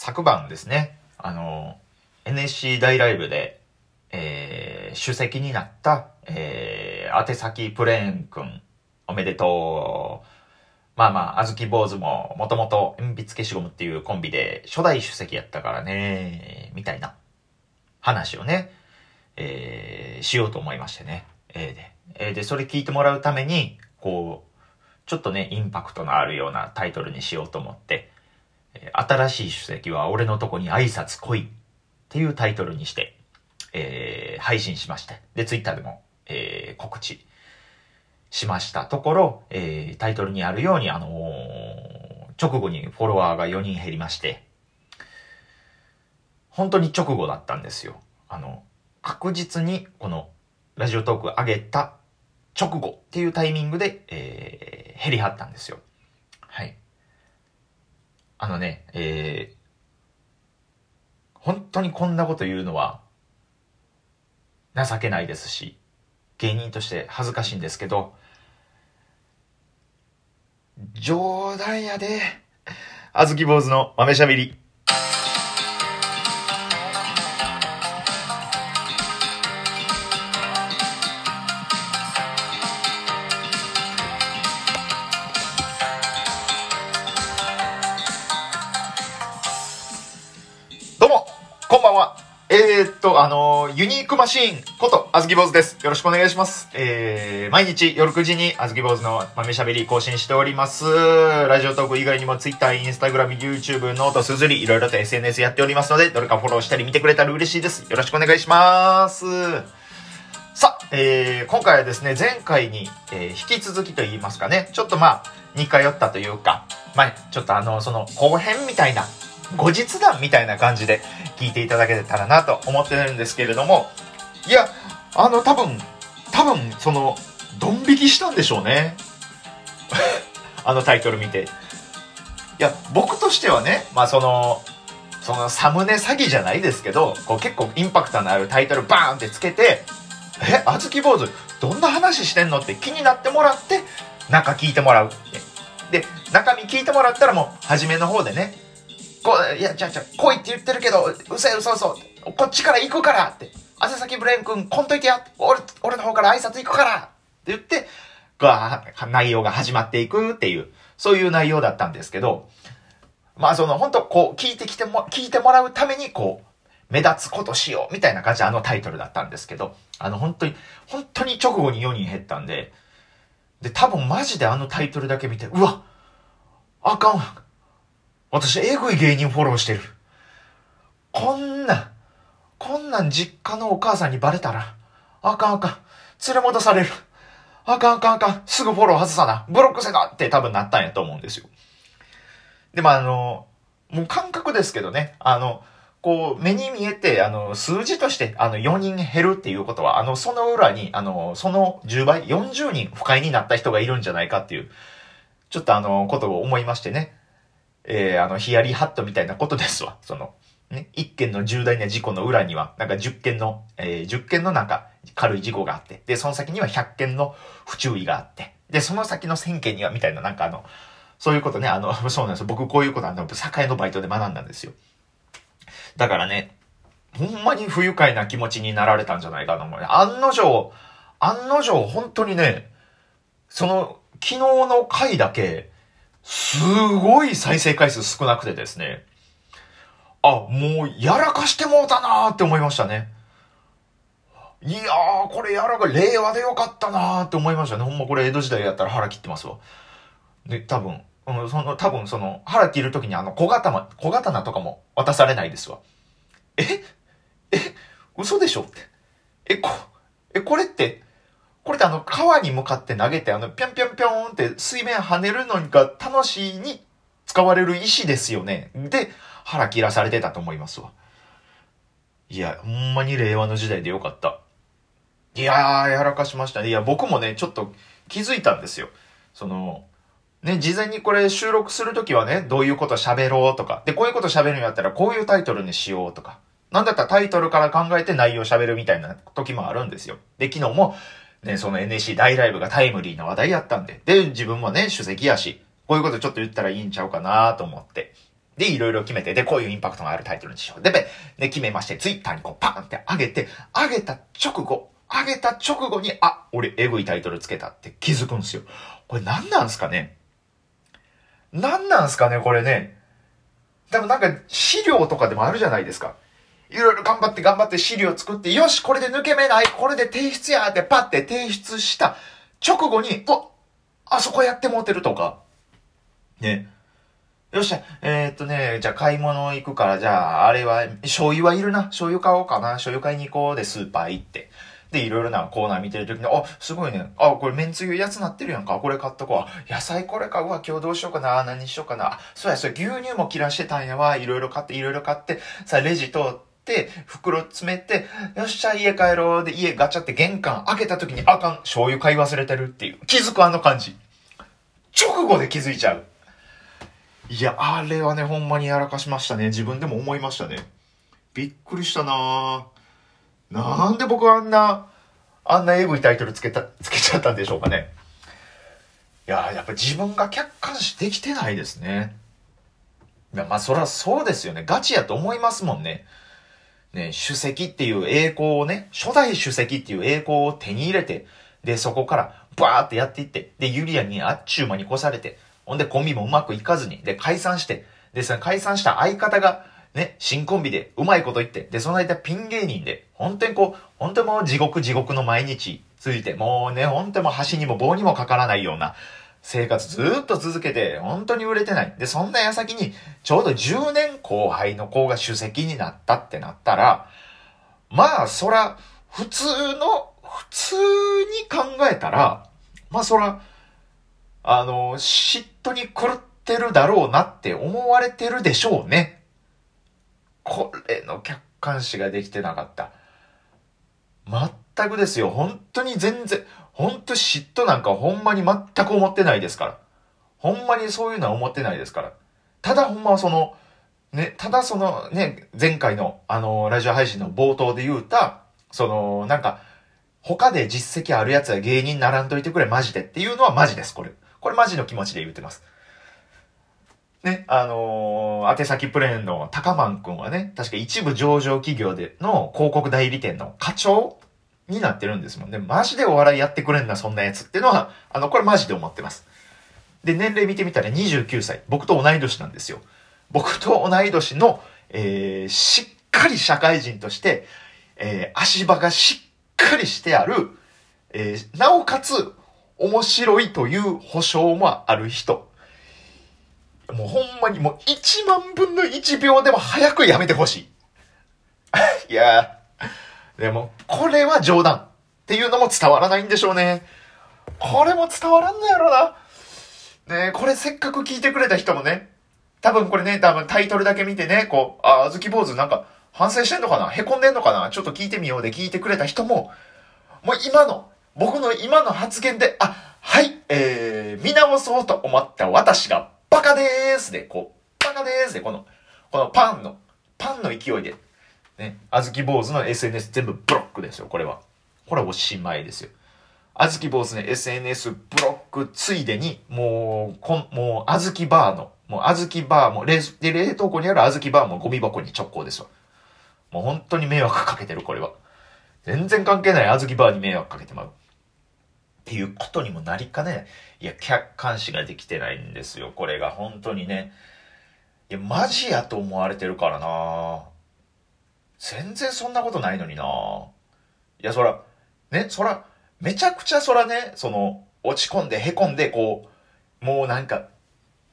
昨晩ですね、あの、NSC 大ライブで、えー、主席になった、えー、宛先プレーンくん、おめでとう。まあまあ、あずき坊主も、もともと鉛筆消しゴムっていうコンビで初代主席やったからね、みたいな話をね、えー、しようと思いましてね。えー、で、えー、で、それ聞いてもらうために、こう、ちょっとね、インパクトのあるようなタイトルにしようと思って、新しい主席は俺のとこに挨拶来いっていうタイトルにして、えー、配信しまして。で、ツイッターでも、えー、告知しましたところ、えー、タイトルにあるように、あのー、直後にフォロワーが4人減りまして、本当に直後だったんですよ。あの、確実にこのラジオトーク上げた直後っていうタイミングで、えー、減りはったんですよ。あのね、えー、本当にこんなこと言うのは情けないですし、芸人として恥ずかしいんですけど、冗談やで。あずき坊主の豆しゃべり。こんばんは。えー、っと、あの、ユニークマシーンこと、あずき坊主です。よろしくお願いします。えー、毎日夜9時にあずき坊主の豆しゃべり更新しております。ラジオトーク以外にも Twitter、Instagram、YouTube、 note、SUZURI、いろいろと SNS やっておりますので、どれかフォローしたり見てくれたら嬉しいです。よろしくお願いします。さあ、えー、今回はですね、前回に、えー、引き続きと言いますかね、ちょっとまあ、似通ったというか、ま、ちょっとあの、その、後編みたいな後日談みたいな感じで聞いていただけたらなと思ってるんですけれども、いや、あの、多分、多分、その、ドン引きしたんでしょうね。あのタイトル見て。いや、僕としてはね、まあその、そのサムネ詐欺じゃないですけど、こう結構インパクトのあるタイトルバーンってつけて、え、あずき坊主、どんな話してんのって気になってもらって、中聞いてもらうって。で、中身聞いてもらったらもう、初めの方でね、こう、いや、じゃじゃ来いって言ってるけど、うせうそそ、こっちから行くからって。汗先ブレン君、こんといてや。俺、俺の方から挨拶行くから。って言って、が、内容が始まっていくっていう、そういう内容だったんですけど、まあその、本当こう、聞いてきても、聞いてもらうために、こう、目立つことしよう、みたいな感じあのタイトルだったんですけど、あの、本当に、本当に直後に4人減ったんで、で、多分マジであのタイトルだけ見て、うわあかん。私、えぐい芸人フォローしてる。こんな、こんなん実家のお母さんにバレたら、あかんあかん。連れ戻される。あかんあかんあかん。すぐフォロー外さな。ブロックせなって多分なったんやと思うんですよ。で、まあ、あの、もう感覚ですけどね。あの、こう、目に見えて、あの、数字として、あの、4人減るっていうことは、あの、その裏に、あの、その10倍、40人不快になった人がいるんじゃないかっていう、ちょっとあの、ことを思いましてね。えー、あの、ヒヤリハットみたいなことですわ。その、ね、一件の重大な事故の裏には、なんか10件の、えー、10件のなんか軽い事故があって、で、その先には100件の不注意があって、で、その先の1000件には、みたいな、なんかあの、そういうことね、あの、そうなんですよ。僕こういうことあの、栄のバイトで学んだんですよ。だからね、ほんまに不愉快な気持ちになられたんじゃないかな思う。案の定、案の定、本当にね、その、昨日の回だけ、すごい再生回数少なくてですね。あ、もうやらかしてもうたなーって思いましたね。いやー、これやらか、令和でよかったなーって思いましたね。ほんまこれ江戸時代やったら腹切ってますわ。で、多分、うん、その、多分その、腹切るときにあの小刀、小刀とかも渡されないですわ。え？え？嘘でしょって。え、こ、え、これって、これってあの、川に向かって投げて、あの、ぴょんぴょんぴょんって水面跳ねるのが楽しいに使われる石ですよね。で、腹切らされてたと思いますわ。いや、ほんまに令和の時代でよかった。いやー、やらかしましたね。いや、僕もね、ちょっと気づいたんですよ。その、ね、事前にこれ収録するときはね、どういうこと喋ろうとか、で、こういうこと喋るんやったらこういうタイトルにしようとか、なんだったらタイトルから考えて内容喋るみたいな時もあるんですよ。で、昨日も、ね、その NSC 大ライブがタイムリーな話題やったんで、で、自分もね、主席やし、こういうことちょっと言ったらいいんちゃうかなと思って。で、いろいろ決めて、で、こういうインパクトがあるタイトルにしよう。で、で、決めまして、ツイッターにこうパーンって上げて、上げた直後、上げた直後に、あ、俺エグいタイトルつけたって気づくんですよ。これ何なんすかね？何なんすかねこれね？多分なんか資料とかでもあるじゃないですか。いろいろ頑張って頑張って資料作って、よし、これで抜け目ない、これで提出やってパッて提出した直後に、おあそこやってもうてるとか。ね。よっしゃ、えー、っとね、じゃあ買い物行くから、じゃあ、あれは、醤油はいるな。醤油買おうかな。醤油買いに行こうで、スーパー行って。で、いろいろなコーナー見てるときに、あ、すごいね。あ、これめんつゆやつなってるやんか。これ買っとこう。野菜これ買うわ。今日どうしようかな。何しようかな。そうや、それ牛乳も切らしてたんやわ。いろいろ買って、いろいろ買って。さあ、レジ通って、袋詰めて、よっしゃ、家帰ろう。で、家ガチャって玄関開けたときに、あかん。醤油買い忘れてるっていう。気づくあの感じ。直後で気づいちゃう。いや、あれはね、ほんまにやらかしましたね。自分でも思いましたね。びっくりしたななんで僕あんな、あんなエグいタイトルつけた、つけちゃったんでしょうかね。いや、やっぱ自分が客観視できてないですね。いや、まあそらそうですよね。ガチやと思いますもんね。ね、主席っていう栄光をね、初代主席っていう栄光を手に入れて、で、そこからバーってやっていって、で、ユリアにあっちゅう間に越されて、ほんでコンビもうまくいかずに、で、解散して、で、その解散した相方が、ね、新コンビでうまいこと言って、で、その間ピン芸人で、本当にこう、本当にもう地獄地獄の毎日ついて、もうね、本当にもう橋にも棒にもかからないような生活ずっと続けて、本当に売れてない。で、そんな矢先に、ちょうど10年後輩の子が主席になったってなったら、まあ、そら、普通の、普通に考えたら、まあそら、あの、嫉妬に狂ってるだろうなって思われてるでしょうね。これの客観視ができてなかった。全くですよ。本当に全然、本当嫉妬なんかほんまに全く思ってないですから。ほんまにそういうのは思ってないですから。ただほんまはその、ね、ただそのね、前回のあの、ラジオ配信の冒頭で言うた、その、なんか、他で実績あるやつは芸人ならんといてくれ、マジでっていうのはマジです、これ。これマジの気持ちで言ってます。ね、あのー、宛先プレーンの高ンくんはね、確か一部上場企業での広告代理店の課長になってるんですもんね。マジでお笑いやってくれんな、そんなやつっていうのは、あの、これマジで思ってます。で、年齢見てみたら29歳。僕と同い年なんですよ。僕と同い年の、えー、しっかり社会人として、えー、足場がしっかりしてある、えー、なおかつ、面白いという保証もある人。もうほんまにもう1万分の1秒でも早くやめてほしい。いやーでも、これは冗談っていうのも伝わらないんでしょうね。これも伝わらんのやろな。ねこれせっかく聞いてくれた人もね、多分これね、多分タイトルだけ見てね、こう、あ、あずき坊主なんか反省してんのかな？凹んでんのかな？ちょっと聞いてみようで聞いてくれた人も、もう今の僕の今の発言で、あ、はい、えー、見直そうと思った私がバカでーすで、こう、バカでーすで、この、このパンの、パンの勢いで、ね、あずき坊主の SNS 全部ブロックですよ、これは。これはおしまいですよ。あずき坊主の SNS ブロックついでに、もう、こん、もう、あずきバーの、もう、あずきバーも、冷、で、冷凍庫にあるあずきバーもゴミ箱に直行ですわ。もう本当に迷惑かけてる、これは。全然関係ないあずきバーに迷惑かけてまう。っていうことにもなりかねいや、客観視ができてないんですよ。これが本当にね。いや、マジやと思われてるからな全然そんなことないのにないや、そら、ね、そら、めちゃくちゃそらね、その、落ち込んで凹んで、こう、もうなんか、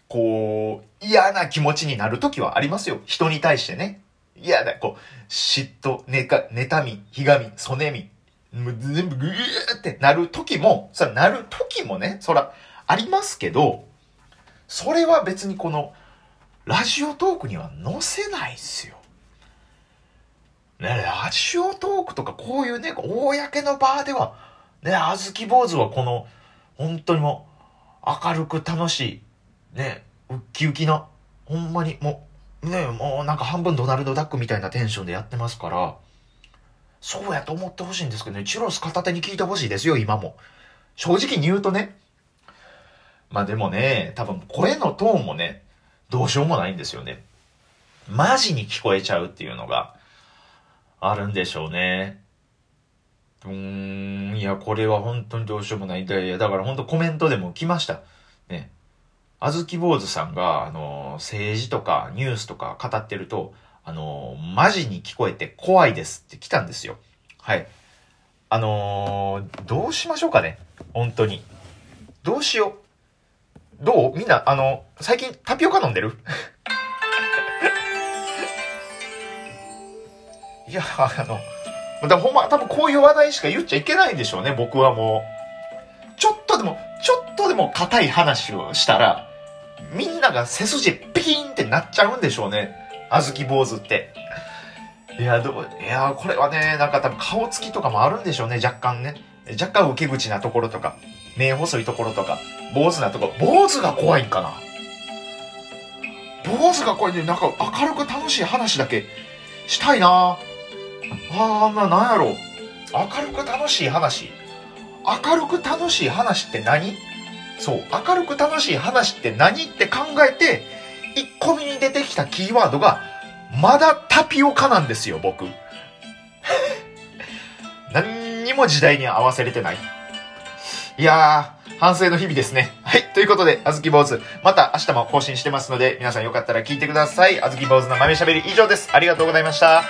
こう、嫌な気持ちになる時はありますよ。人に対してね。嫌だ、こう、嫉妬、ねか、妬み、ひがみ、そねみ、もう全部ぐーってなる時も、そらなる時もね、そら、ありますけど、それは別にこの、ラジオトークには載せないっすよ。ね、ラジオトークとかこういうね、公の場では、ね、あずき坊主はこの、本当にもう、明るく楽しい、ね、ウッキウキな、ほんまにもう、ね、もうなんか半分ドナルドダックみたいなテンションでやってますから、そうやと思ってほしいんですけどね、チュロス片手に聞いてほしいですよ、今も。正直に言うとね。まあでもね、多分声のトーンもね、どうしようもないんですよね。マジに聞こえちゃうっていうのがあるんでしょうね。うーん、いや、これは本当にどうしようもない。だだから本当コメントでも来ました。ね。あずき坊主さんが、あの、政治とかニュースとか語ってると、あの、マジに聞こえて怖いですって来たんですよ。はい。あのー、どうしましょうかね本当に。どうしよう。どう？みんな、あの、最近タピオカ飲んでる？いや、あの、だほんま、多分こういう話題しか言っちゃいけないんでしょうね、僕はもう。ちょっとでも、ちょっとでも硬い話をしたら、みんなが背筋ピーンってなっちゃうんでしょうね。あずき坊主って。いや、どう、いや、これはね、なんか多分顔つきとかもあるんでしょうね、若干ね。若干受け口なところとか、目細いところとか、坊主なところ。坊主が怖いんかな坊主が怖いんで、なんか明るく楽しい話だけしたいなああ、あんな、なんやろう。明るく楽しい話。明るく楽しい話って何？そう、明るく楽しい話って何って考えて、1個目に出てきたキーワードが、まだタピオカなんですよ、僕。何にも時代に合わせれてない。いやー、反省の日々ですね。はい。ということで、あずき坊主、また明日も更新してますので、皆さんよかったら聞いてください。あずき坊主の豆しゃべり以上です。ありがとうございました。